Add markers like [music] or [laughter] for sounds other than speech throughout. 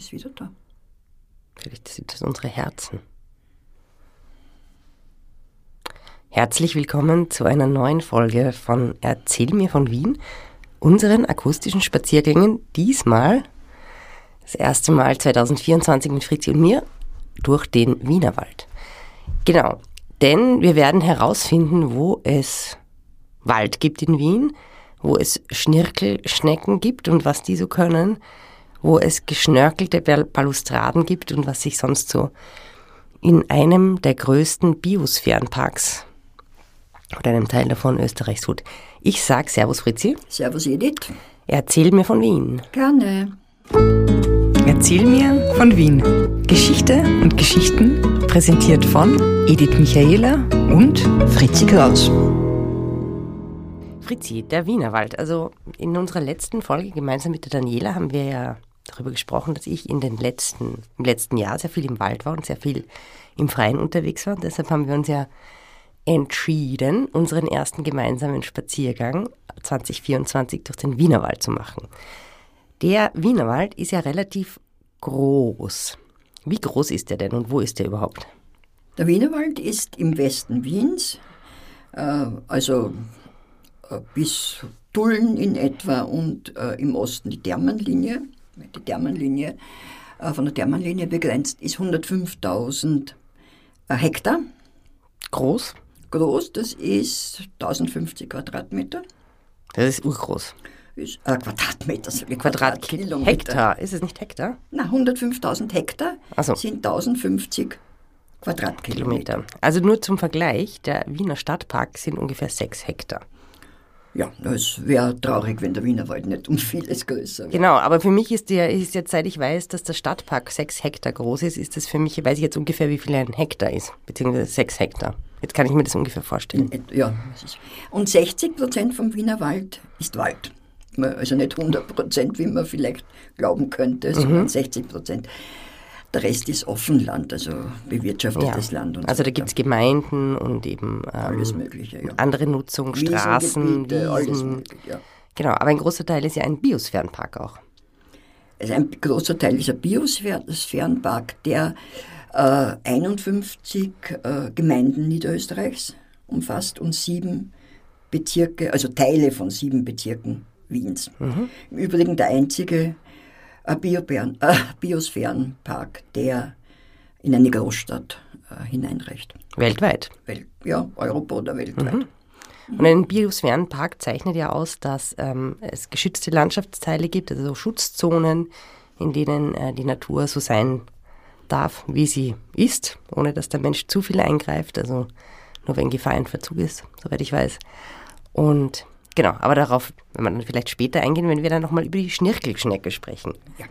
ist wieder da. Vielleicht sind das unsere Herzen. Herzlich willkommen zu einer neuen Folge von Erzähl mir von Wien, unseren akustischen Spaziergängen. Diesmal das erste Mal 2024 mit Fritzi und mir durch den Wienerwald. Genau, denn wir werden herausfinden, wo es Wald gibt in Wien, wo es Schnirkelschnecken gibt und was die so können, wo es geschnörkelte Balustraden gibt und was sich sonst so in einem der größten Biosphärenparks oder einem Teil davon Österreichs tut. Ich sag Servus Fritzi. Servus Edith. Erzähl mir von Wien. Gerne. Erzähl mir von Wien. Geschichte und Geschichten präsentiert von Edith Michaela und Fritzi Kraus. Fritzi, der Wienerwald. Also in unserer letzten Folge gemeinsam mit der Daniela haben wir ja darüber gesprochen, dass ich in den letzten, im letzten Jahr sehr viel im Wald war und sehr viel im Freien unterwegs war. Und deshalb haben wir uns ja entschieden, unseren ersten gemeinsamen Spaziergang 2024 durch den Wienerwald zu machen. Der Wienerwald ist ja relativ groß. Wie groß ist der denn und wo ist der überhaupt? Der Wienerwald ist im Westen Wiens, äh, also äh, bis Tulln in etwa und äh, im Osten die Thermenlinie. Die Thermenlinie von der Thermenlinie begrenzt ist 105.000 Hektar. Groß? Groß, das ist 1050 Quadratmeter. Das ist urgroß. Ist, äh, Quadratmeter, sorry, Quadratkilometer. Hektar, ist es nicht Hektar? Na, 105.000 Hektar so. sind 1050 Quadratkilometer. Kilometer. Also nur zum Vergleich, der Wiener Stadtpark sind ungefähr 6 Hektar. Ja, es wäre traurig, wenn der Wienerwald nicht um vieles größer wäre. Genau, aber für mich ist, der, ist jetzt, seit ich weiß, dass der Stadtpark 6 Hektar groß ist, ist das für mich, weiß ich jetzt ungefähr, wie viel ein Hektar ist, beziehungsweise 6 Hektar. Jetzt kann ich mir das ungefähr vorstellen. Ja, und 60 Prozent vom Wienerwald ist Wald. Also nicht 100 Prozent, wie man vielleicht glauben könnte, sondern mhm. 60 Prozent. Der Rest ist Offenland, also bewirtschaftetes ja. Land. also da gibt es Gemeinden und eben ähm, alles Mögliche, ja. andere Nutzung, Straßen, Wiesen. Alles mögliche, ja. Genau, aber ein großer Teil ist ja ein Biosphärenpark auch. Also ein großer Teil ist ein Biosphärenpark, der äh, 51 äh, Gemeinden Niederösterreichs umfasst und sieben Bezirke, also Teile von sieben Bezirken Wiens. Mhm. Im Übrigen der einzige äh, äh, Biosphärenpark, der in eine Großstadt äh, hineinreicht. Weltweit? Welt, ja, Europa oder weltweit. Mhm. Und ein Biosphärenpark zeichnet ja aus, dass ähm, es geschützte Landschaftsteile gibt, also Schutzzonen, in denen äh, die Natur so sein darf, wie sie ist, ohne dass der Mensch zu viel eingreift, also nur wenn Gefahr in Verzug ist, soweit ich weiß. Und Genau, aber darauf, wenn wir dann vielleicht später eingehen, wenn wir dann nochmal über die Schnirkelschnecke sprechen. Ja.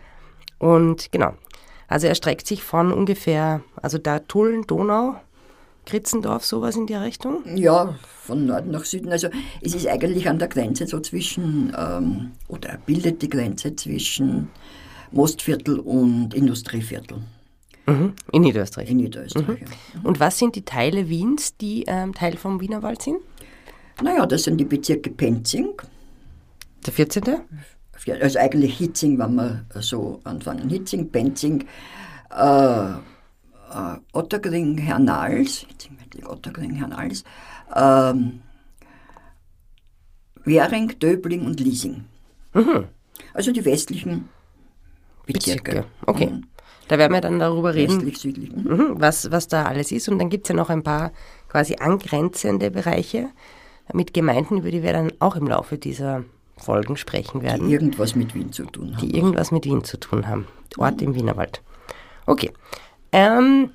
Und genau, also er streckt sich von ungefähr, also da Tulln, Donau, Kritzendorf, sowas in der Richtung? Ja, von Norden nach Süden. Also es ist eigentlich an der Grenze so zwischen, ähm, oder er bildet die Grenze zwischen Mostviertel und Industrieviertel. Mhm. In Niederösterreich. In Niederösterreich, mhm. ja. Und was sind die Teile Wiens, die ähm, Teil vom Wienerwald sind? Naja, das sind die Bezirke Penzing. Der 14. Also eigentlich Hitzing, wenn wir so anfangen. Hitzing, Penzing, äh, äh, Ottergring, Hernals, Hitzing, Ottergring, Hernals, ähm, Währing, Döbling und Liesing. Mhm. Also die westlichen Bezirke. Bezirke. Okay. Mhm. Da werden wir dann darüber reden, Westlich, südlich. Mhm. mhm. was, was da alles ist. Und dann gibt es ja noch ein paar quasi angrenzende Bereiche mit Gemeinden, über die wir dann auch im Laufe dieser Folgen sprechen werden. Die irgendwas mit Wien zu tun haben. Die irgendwas mit Wien zu tun haben. Ort im Wienerwald. Okay. Ähm,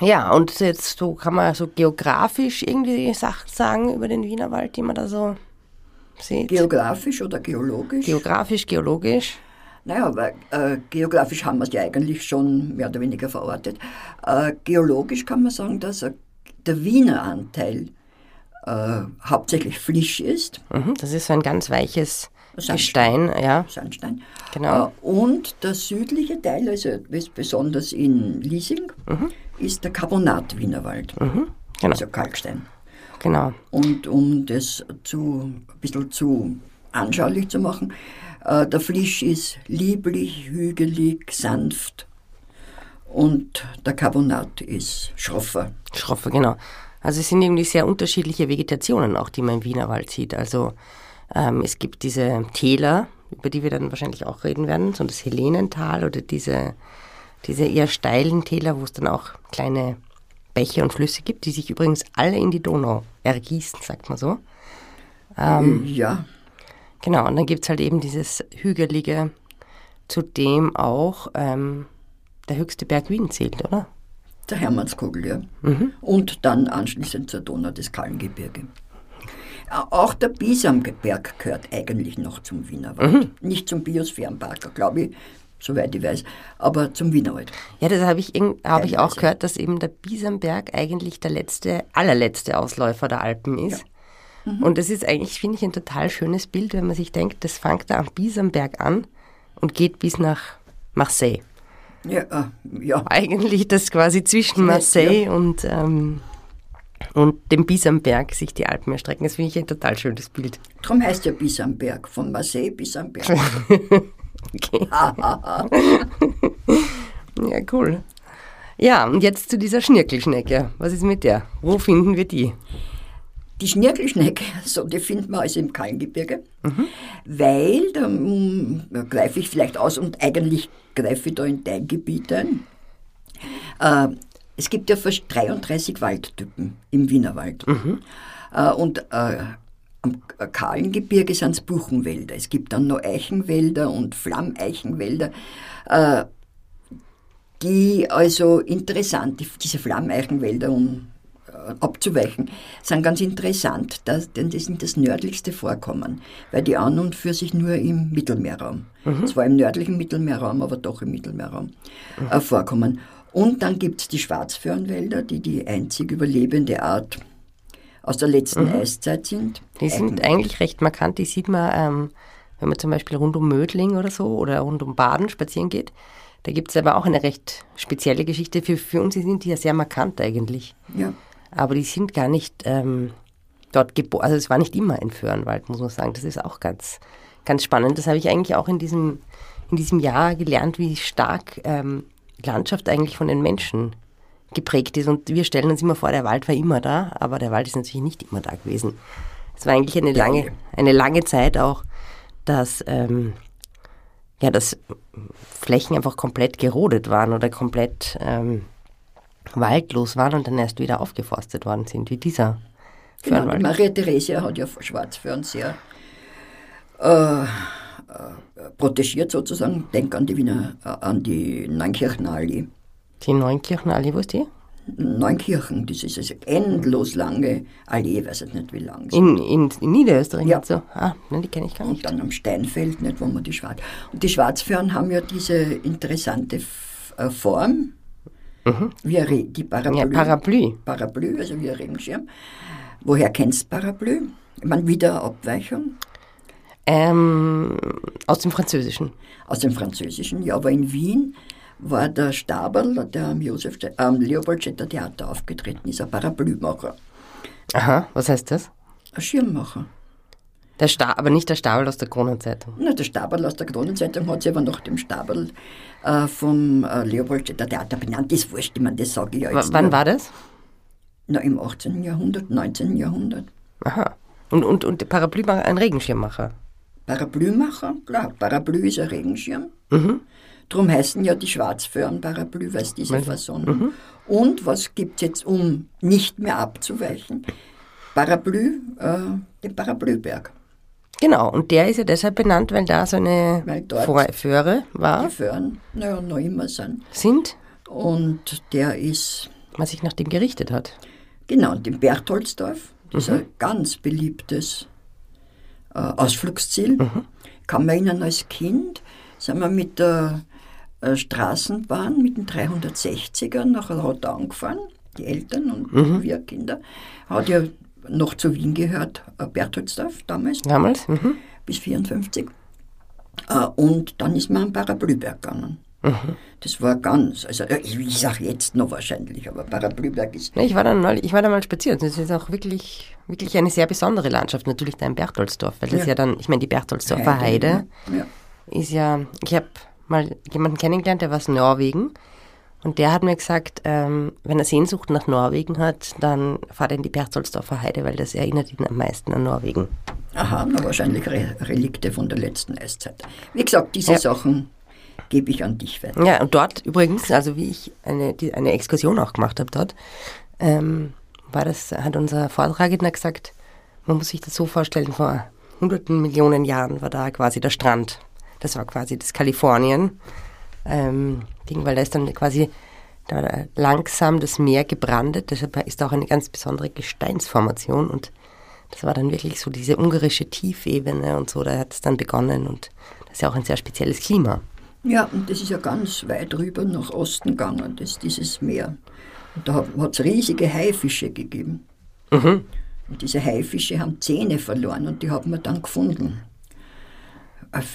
ja, und jetzt so kann man so geografisch irgendwie Sachen sagen über den Wienerwald, die man da so sieht. Geografisch oder geologisch? Geografisch, geologisch. Naja, weil äh, geografisch haben wir es ja eigentlich schon mehr oder weniger verortet. Äh, geologisch kann man sagen, dass äh, der Wiener Anteil äh, hauptsächlich Flisch ist. Mhm, das ist so ein ganz weiches Sandstein, Gestein, ja. Sandstein. Genau. Äh, und der südliche Teil, also besonders in Liesing, mhm. ist der Carbonat-Wienerwald. Mhm, genau. Also Kalkstein. Genau. Und um das zu, ein bisschen zu anschaulich zu machen, Äh, der Flisch ist lieblich, hügelig, sanft und der Carbonat ist schroffer. Schroffer, genau. Also es sind irgendwie sehr unterschiedliche Vegetationen auch, die man im Wienerwald sieht. Also ähm, es gibt diese Täler, über die wir dann wahrscheinlich auch reden werden, so das Helenental oder diese, diese eher steilen Täler, wo es dann auch kleine Bäche und Flüsse gibt, die sich übrigens alle in die Donau ergießen, sagt man so. Ähm, ja. Genau, und dann gibt es halt eben dieses hügelige, zu dem auch ähm, der höchste Berg Wien zählt, oder? Der Hermannskogel, ja. Mhm. Und dann anschließend zur Donau das Kallengebirge. Auch der Bisamberg gehört eigentlich noch zum Wienerwald. Mhm. Nicht zum Biosphärenpark, glaube ich, soweit ich weiß, aber zum Wienerwald. Ja, das habe ich, hab ich auch gehört, dass eben der Bisamberg eigentlich der letzte, allerletzte Ausläufer der Alpen ist. Ja. Mhm. Und das ist eigentlich, finde ich, ein total schönes Bild, wenn man sich denkt, das fängt da am Bisamberg an und geht bis nach Marseille. Ja, äh, ja. Eigentlich das quasi zwischen Marseille ja. und, ähm, und dem Bisamberg sich die Alpen erstrecken. Das finde ich ein total schönes Bild. Darum heißt ja Bisamberg, von Marseille bis am Berg. [laughs] okay. [laughs] [laughs] ja, cool. Ja, und jetzt zu dieser Schnirkelschnecke. Was ist mit der? Wo finden wir die? Die Schnirkelschnecke, [laughs] so, die finden wir also im Kallengebirge, mhm. weil, da, da greife ich vielleicht aus und eigentlich greife ich da in dein Gebiet ein. Äh, es gibt ja fast 33 Waldtypen im Wienerwald. Mhm. Äh, und äh, am kahlen Gebirge sind es Buchenwälder. Es gibt dann noch Eichenwälder und Flammeichenwälder. Äh, die also interessant, diese Flammeichenwälder, um abzuweichen, sind ganz interessant, dass, denn die sind das nördlichste Vorkommen, weil die an und für sich nur im Mittelmeerraum, mhm. zwar im nördlichen Mittelmeerraum, aber doch im Mittelmeerraum mhm. äh, vorkommen. Und dann gibt es die Schwarzföhrenwälder, die die einzig überlebende Art aus der letzten mhm. Eiszeit sind. Die sind eigentlich recht markant, die sieht man, ähm, wenn man zum Beispiel rund um Mödling oder so oder rund um Baden spazieren geht. Da gibt es aber auch eine recht spezielle Geschichte. Für, für uns sind die ja sehr markant eigentlich. Ja aber die sind gar nicht ähm, dort geboren. Also es war nicht immer ein Föhrenwald, muss man sagen. Das ist auch ganz, ganz spannend. Das habe ich eigentlich auch in diesem, in diesem Jahr gelernt, wie stark ähm, Landschaft eigentlich von den Menschen geprägt ist. Und wir stellen uns immer vor, der Wald war immer da, aber der Wald ist natürlich nicht immer da gewesen. Es war eigentlich eine lange, eine lange Zeit auch, dass, ähm, ja, dass Flächen einfach komplett gerodet waren oder komplett ähm, waldlos waren und dann erst wieder aufgeforstet worden sind, wie dieser genau, Die Maria Theresia hat ja Schwarzföhren sehr äh, äh, protegiert sozusagen. Denk an die Wiener, äh, an die Neunkirchenallee. Die Neunkirchenallee, wo ist die? Neunkirchen, das ist eine endlos lange Allee, ich weiß jetzt nicht wie lang. In, in, in Niederösterreich? Ja. So. Ah, nein, die kenne ich gar nicht. Und dann am Steinfeld, nicht, wo man die Schwarz... Und die Schwarzföhren haben ja diese interessante äh, Form, Mhm. Wie die Parapluie. Ja, Parapluie. Parapluie, also wie ein Regenschirm. Woher kennst du Parapluie? Ich meine, wieder Abweichung? Ähm, aus dem Französischen. Aus dem Französischen, ja, aber in Wien war der Staberl, der am, Josef, am Leopoldstädter Theater aufgetreten ist, ein Parapluiemacher. Aha, was heißt das? Ein Schirmmacher. Der Sta aber nicht der Stabel aus der Kronenzeitung. Na, der Stabel aus der Kronenzeitung hat sich aber nach dem Stabel äh, vom äh, Leopoldstädter Theater benannt. Das ist wurscht, ich meine, das sage ich ja jetzt. W wann nur. war das? Na, im 18. Jahrhundert, 19. Jahrhundert. Aha. Und, und, und Parapluiemacher, ein Regenschirmmacher? Parapluiemacher, klar. Parapluie ist ein Regenschirm. Mhm. Darum heißen ja die Schwarzföhren Parapluie, weil es diese Fasson mhm. Und was gibt es jetzt, um nicht mehr abzuweichen? Parapluie, äh, den Parapluieberg. Genau, und der ist ja deshalb benannt, weil da so eine Föhre war. Die Föhren, naja, noch immer sind. Sind? Und der ist. Was sich nach dem gerichtet hat. Genau, und im Berchtoldsdorf, das mhm. ist ein ganz beliebtes äh, Ausflugsziel. Mhm. Kann man erinnern, als Kind sind wir mit der äh, Straßenbahn, mit den 360er nach Rotterdam gefahren, die Eltern und mhm. wir Kinder. Hat ja noch zu Wien gehört, äh, Bertholdsdorf damals. Damals? Mhm. Bis 54. Äh, und dann ist man am Parapluieberg gegangen. Das war ganz, also äh, ich, sage jetzt noch wahrscheinlich, aber Paraplüberg ist ich war da neulich, ich war da mal spazieren. Das ist auch wirklich, wirklich eine sehr besondere Landschaft. Natürlich da in Berchtoldsdorf, weil das Ja. ja, dann, ich meine, die Berchtoldsdorfer Heide Ja. ist ja, ich habe mal jemanden kennengelernt, der war aus Norwegen. Und der hat mir gesagt, ähm, wenn er Sehnsucht nach Norwegen hat, dann fahrt er in die Berchtoldsdorfer Heide, weil das erinnert ihn am meisten an Norwegen. Aha, na, wahrscheinlich Re Relikte von der letzten Eiszeit. Wie gesagt, diese Ja. Sachen gebe ich an dich weiter. Ja, und dort übrigens, also wie ich eine, die, eine Exkursion auch gemacht habe dort, ähm, war das, hat unser Vortragender gesagt, man muss sich das so vorstellen, vor hunderten Millionen Jahren war da quasi der Strand. Das war quasi das Kalifornien. Ähm, Ding, weil da ist dann quasi da langsam das Meer gebrandet, deshalb ist da auch eine ganz besondere Gesteinsformation und das war dann wirklich so diese ungarische Tiefebene und so, da hat es dann begonnen und das ist ja auch ein sehr spezielles Klima. Ja, und das ist ja ganz weit rüber nach Osten gegangen, das, dieses Meer. Und da hat es riesige Haifische gegeben. Und diese Haifische haben Zähne verloren und die haben wir dann gefunden.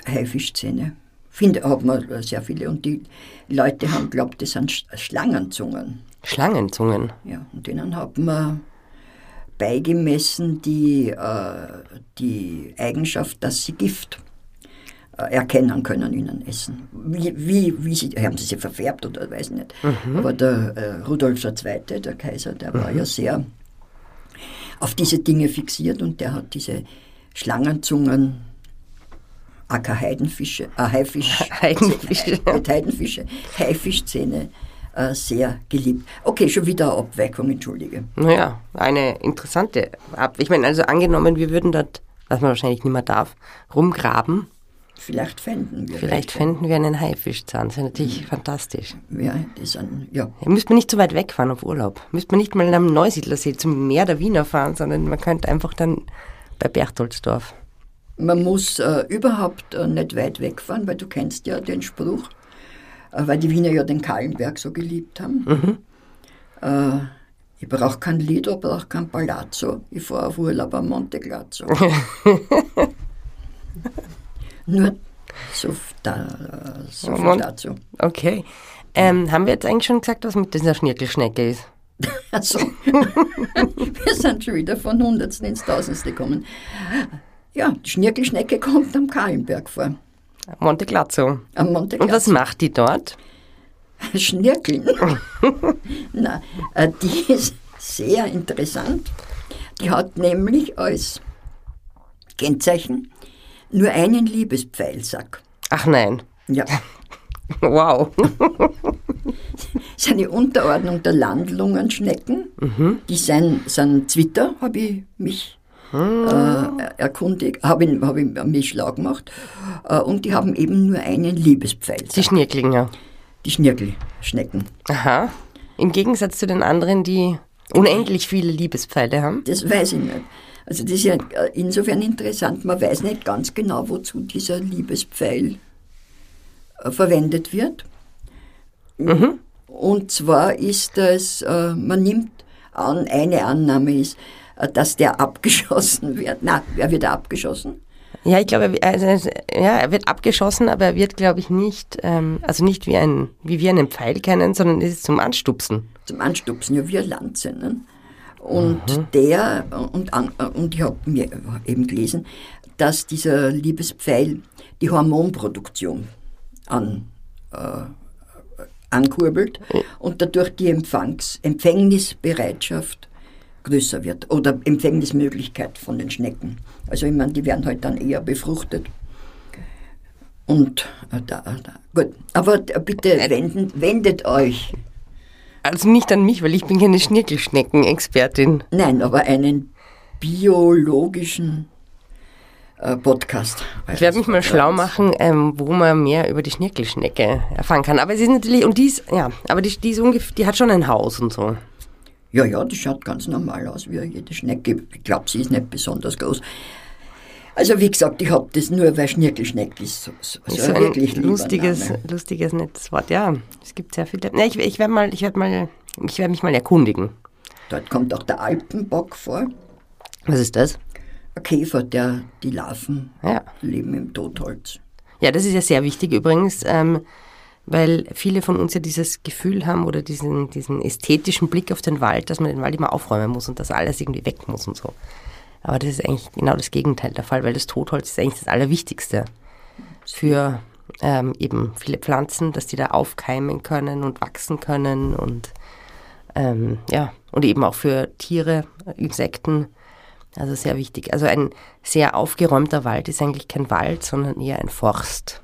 Haifischzähne. Finde, hat man sehr viele. Und die Leute haben glaubt, das sind Sch- Schlangenzungen. Schlangenzungen. Ja, und denen hat man beigemessen die, äh, die Eigenschaft, dass sie Gift äh, erkennen können in einem Essen. Wie, wie, wie sie, haben sie sie verfärbt oder weiß nicht. Aber der äh, Rudolf II., der Kaiser, der war ja sehr auf diese Dinge fixiert und der hat diese Schlangenzungen, aka Heidenfische, äh, Haifisch, [laughs] Heidenfische. [laughs] Heidenfische, Haifischzähne äh, sehr geliebt. Okay, schon wieder eine Abweichung, entschuldige. Naja, eine interessante Ab Ich meine, also angenommen, wir würden dort, was man wahrscheinlich nicht mehr darf, rumgraben. Vielleicht fänden wir. Vielleicht welche. fänden wir einen Haifischzahn. Das wäre natürlich fantastisch. Ja, die sind, ja. Ja, müsste man nicht so weit wegfahren auf Urlaub. Müsste man nicht mal am Neusiedlersee zum Meer der Wiener fahren, sondern man könnte einfach dann bei Berchtoldsdorf. Man muss äh, überhaupt äh, nicht weit wegfahren, weil du kennst ja den Spruch, äh, weil die Wiener ja den Kahlenberg so geliebt haben. Äh, ich brauche kein Lido, brauche kein Palazzo, ich fahre auf Urlaub am Monte Glazzo. [laughs] Nur so, da, so viel dazu. Okay. Ähm, haben wir jetzt eigentlich schon gesagt, was mit dieser Schnirkelschnecke ist? [laughs] Also, [laughs] wir sind schon wieder von Hundertsten ins Tausendste gekommen. Ja, die Schnirkelschnecke kommt am Kahlenberg vor, Monte Glazzo. am Monte Und was Glazzo. macht die dort? [laughs] Schnirkeln. [laughs] Na, äh, die ist sehr interessant. Die hat nämlich als Kennzeichen nur einen Liebespfeilsack. Ach nein. Ja, [laughs] Wow. das ist eine Unterordnung der Landlungenschnecken. Die sind, sind Zwitter, habe ich mich äh, erkundigt, habe ich, hab ich mich schlau gemacht. Äh, und die haben eben nur einen Liebespfeilsack, Die Schnirkling, ja. die Schnirkelschnecken. Aha. Im Gegensatz zu den anderen, die unendlich viele Liebespfeile haben. Das weiß ich nicht. Also das ist ja insofern interessant, man weiß nicht ganz genau, wozu dieser Liebespfeil äh, verwendet wird. Und zwar ist das, äh, man nimmt an, eine Annahme ist, dass der abgeschossen wird. Na, wer wird abgeschossen? Ja, ich glaube, er, also, ja, er wird abgeschossen, aber er wird, glaube ich, nicht, ähm, also nicht wie, ein, wie wir einen Pfeil kennen, sondern es ist zum Anstupsen. Zum Anstupsen, ja, wie Lanze. Ne? Und der, und, und ich habe mir eben gelesen, dass dieser Liebespfeil die Hormonproduktion an, äh, ankurbelt und dadurch die Empfangs, Empfängnisbereitschaft größer wird oder Empfängnismöglichkeit von den Schnecken. Also ich meine, die werden halt dann eher befruchtet. Und äh, da, da, gut, aber äh, bitte wenden, wendet euch Also nicht an mich, weil ich bin keine Schnirkelschnecken-Expertin. Nein, aber einen biologischen äh, Podcast. Ich werde mich mal schlau machen, ähm, wo man mehr über die Schnirkelschnecke erfahren kann. Aber es ist natürlich, und die ist, ja, aber die, die ist ungefähr, die hat schon ein Haus und so. Ja, ja, die schaut ganz normal aus wie jede Schnecke. Ich glaube, sie ist nicht besonders groß. Also wie gesagt, ich habe das nur, weil Schnirkelschneck ist so, so, so Ist so ein ein wirklich lustiges, Name. lustiges, nettes Wort. Ja, es gibt sehr viele. Ja, ich, ich werde mal, ich werde mal, ich werde mich mal erkundigen. Dort kommt auch der Alpenbock vor. Was ist das? Ein Käfer, der die Larven Ja. leben im Totholz. Ja, das ist ja sehr wichtig übrigens. Ähm, weil viele von uns ja dieses Gefühl haben oder diesen, diesen ästhetischen Blick auf den Wald, dass man den Wald immer aufräumen muss und dass alles irgendwie weg muss und so. Aber das ist eigentlich genau das Gegenteil der Fall, weil das Totholz ist eigentlich das Allerwichtigste für ähm, eben viele Pflanzen, dass die da aufkeimen können und wachsen können und ähm, ja, und eben auch für Tiere, Insekten. Also sehr wichtig. Also ein sehr aufgeräumter Wald ist eigentlich kein Wald, sondern eher ein Forst.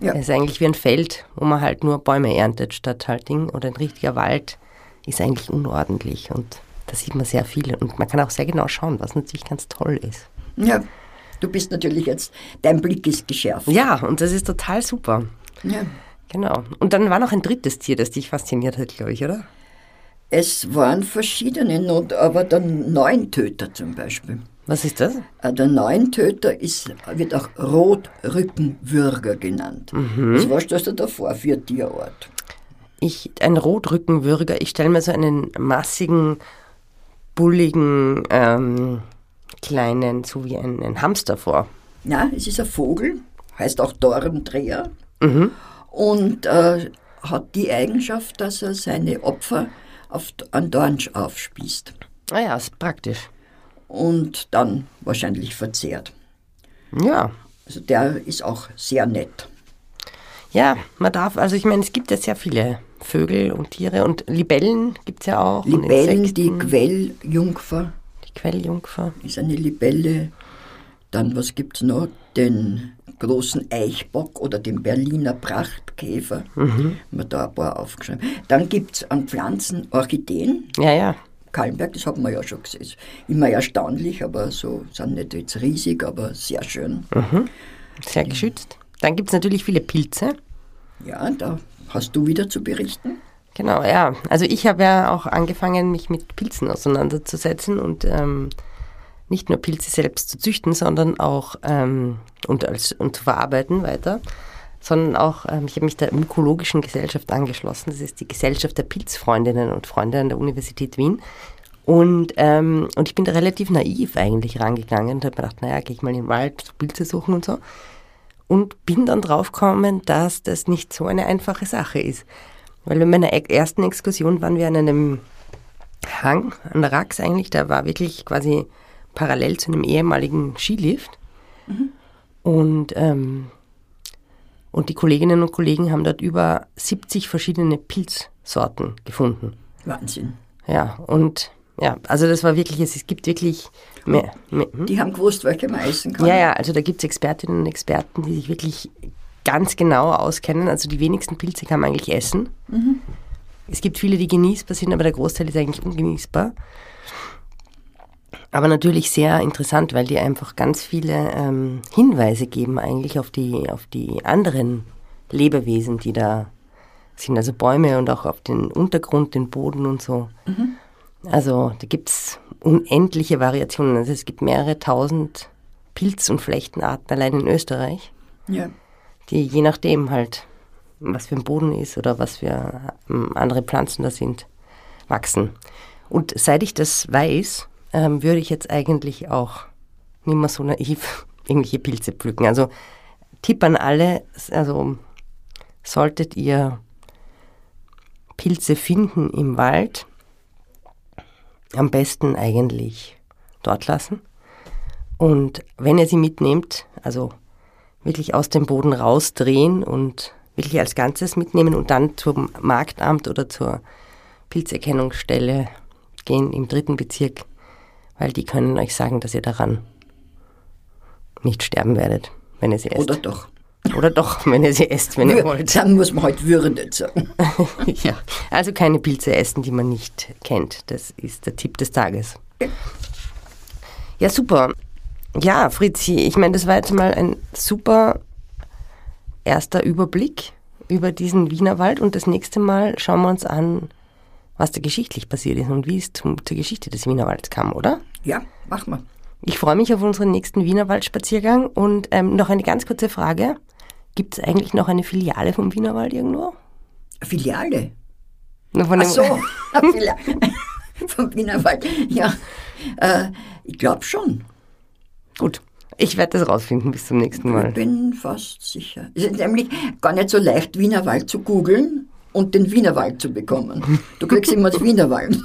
Ja. Es ist eigentlich wie ein Feld, wo man halt nur Bäume erntet statt halt Ding. Oder ein richtiger Wald ist eigentlich unordentlich und da sieht man sehr viel. Und man kann auch sehr genau schauen, was natürlich ganz toll ist. Ja, du bist natürlich jetzt, dein Blick ist geschärft. Ja, und das ist total super. Ja. Genau. Und dann war noch ein drittes Tier, das dich fasziniert hat, glaube ich, oder? Es waren verschiedene, aber der Neuntöter zum Beispiel. Was ist das? Äh, der Neuntöter ist, wird auch Rotrückenwürger genannt. Mhm. Was warst du da vor für ein Tierort? Ich, ein Rotrückenwürger, ich stelle mir so einen massigen, bulligen, ähm, kleinen, so wie ein, ein Hamster vor. Ja, es ist ein Vogel, heißt auch Dorndreher mhm. und äh, hat die Eigenschaft, dass er seine Opfer auf, an Dorn aufspießt. Ah ja, ist praktisch. Und dann wahrscheinlich verzehrt. Ja. Also der ist auch sehr nett. Ja, man darf, also ich meine, es gibt ja sehr viele Vögel und Tiere und Libellen gibt es ja auch. Libellen, die Quelljungfer. Die Quelljungfer. Ist eine Libelle. Dann, was gibt es noch? Den großen Eichbock oder den Berliner Prachtkäfer. Mhm. Haben da ein paar aufgeschrieben. Dann gibt es an Pflanzen Orchideen. Ja, ja. Kallenberg, das haben wir ja schon gesehen. Immer erstaunlich, aber so sind nicht jetzt riesig, aber sehr schön. Mhm. Sehr geschützt. Dann gibt es natürlich viele Pilze. Ja, da hast du wieder zu berichten. Genau, ja. Also ich habe ja auch angefangen, mich mit Pilzen auseinanderzusetzen und ähm, nicht nur Pilze selbst zu züchten, sondern auch ähm, und, als, und zu verarbeiten weiter, sondern auch, ähm, ich habe mich der Mykologischen Gesellschaft angeschlossen. Das ist die Gesellschaft der Pilzfreundinnen und Freunde an der Universität Wien. Und, ähm, und ich bin da relativ naiv eigentlich rangegangen und habe mir gedacht, naja, gehe ich mal in den Wald, Pilze suchen und so. Und bin dann draufgekommen, dass das nicht so eine einfache Sache ist. Weil bei meiner ersten Exkursion waren wir an einem Hang, an der Rax eigentlich, da war wirklich quasi parallel zu einem ehemaligen Skilift. Mhm. Und, ähm, und die Kolleginnen und Kollegen haben dort über 70 verschiedene Pilzsorten gefunden. Wahnsinn. Ja, und ja, also das war wirklich, es gibt wirklich mehr. mehr hm? Die haben gewusst, welche man essen kann. Ja, ja, also da gibt es Expertinnen und Experten, die sich wirklich ganz genau auskennen. Also die wenigsten Pilze kann man eigentlich essen. Mhm. Es gibt viele, die genießbar sind, aber der Großteil ist eigentlich ungenießbar. Aber natürlich sehr interessant, weil die einfach ganz viele ähm, Hinweise geben eigentlich auf die, auf die anderen Lebewesen, die da sind, also Bäume und auch auf den Untergrund, den Boden und so. Mhm. Also da gibt es unendliche Variationen. Also es gibt mehrere tausend Pilz- und Flechtenarten allein in Österreich, ja. die je nachdem halt, was für ein Boden ist oder was für ähm, andere Pflanzen da sind, wachsen. Und seit ich das weiß, ähm, würde ich jetzt eigentlich auch nicht mehr so naiv [laughs] irgendwelche Pilze pflücken. Also Tipp an alle, also solltet ihr Pilze finden im Wald, am besten eigentlich dort lassen. Und wenn ihr sie mitnehmt, also wirklich aus dem Boden rausdrehen und wirklich als Ganzes mitnehmen und dann zum Marktamt oder zur Pilzerkennungsstelle gehen im dritten Bezirk weil die können euch sagen, dass ihr daran nicht sterben werdet, wenn ihr sie esst. Oder doch. Oder doch, wenn ihr sie esst, wenn ihr wollt. Dann muss man halt Würde sagen. [laughs] ja, also keine Pilze essen, die man nicht kennt. Das ist der Tipp des Tages. Ja, super. Ja, Fritzi, ich meine, das war jetzt mal ein super erster Überblick über diesen Wienerwald und das nächste Mal schauen wir uns an, was da geschichtlich passiert ist und wie es zum, zur Geschichte des Wienerwalds kam, oder? Ja, machen wir. Ich freue mich auf unseren nächsten Wienerwaldspaziergang und ähm, noch eine ganz kurze Frage. Gibt es eigentlich noch eine Filiale vom Wienerwald irgendwo? Filiale? Ach so, [laughs] [laughs] vom Wienerwald. Ja, äh, ich glaube schon. Gut. Ich werde das rausfinden bis zum nächsten Mal. Ich bin fast sicher. Es ist nämlich gar nicht so leicht, Wienerwald zu googeln und den Wienerwald zu bekommen. Du kriegst immer das Wienerwald.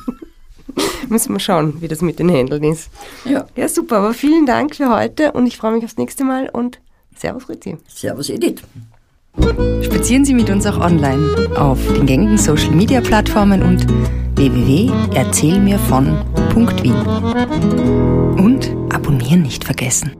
[laughs] Müssen wir schauen, wie das mit den Händeln ist. Ja. Ja, super. Aber vielen Dank für heute und ich freue mich aufs nächste Mal und Servus, Rüti. Servus, Edith. Spazieren Sie mit uns auch online auf den gängigen Social Media Plattformen und www.erzählmirvon.wien. Und abonnieren nicht vergessen.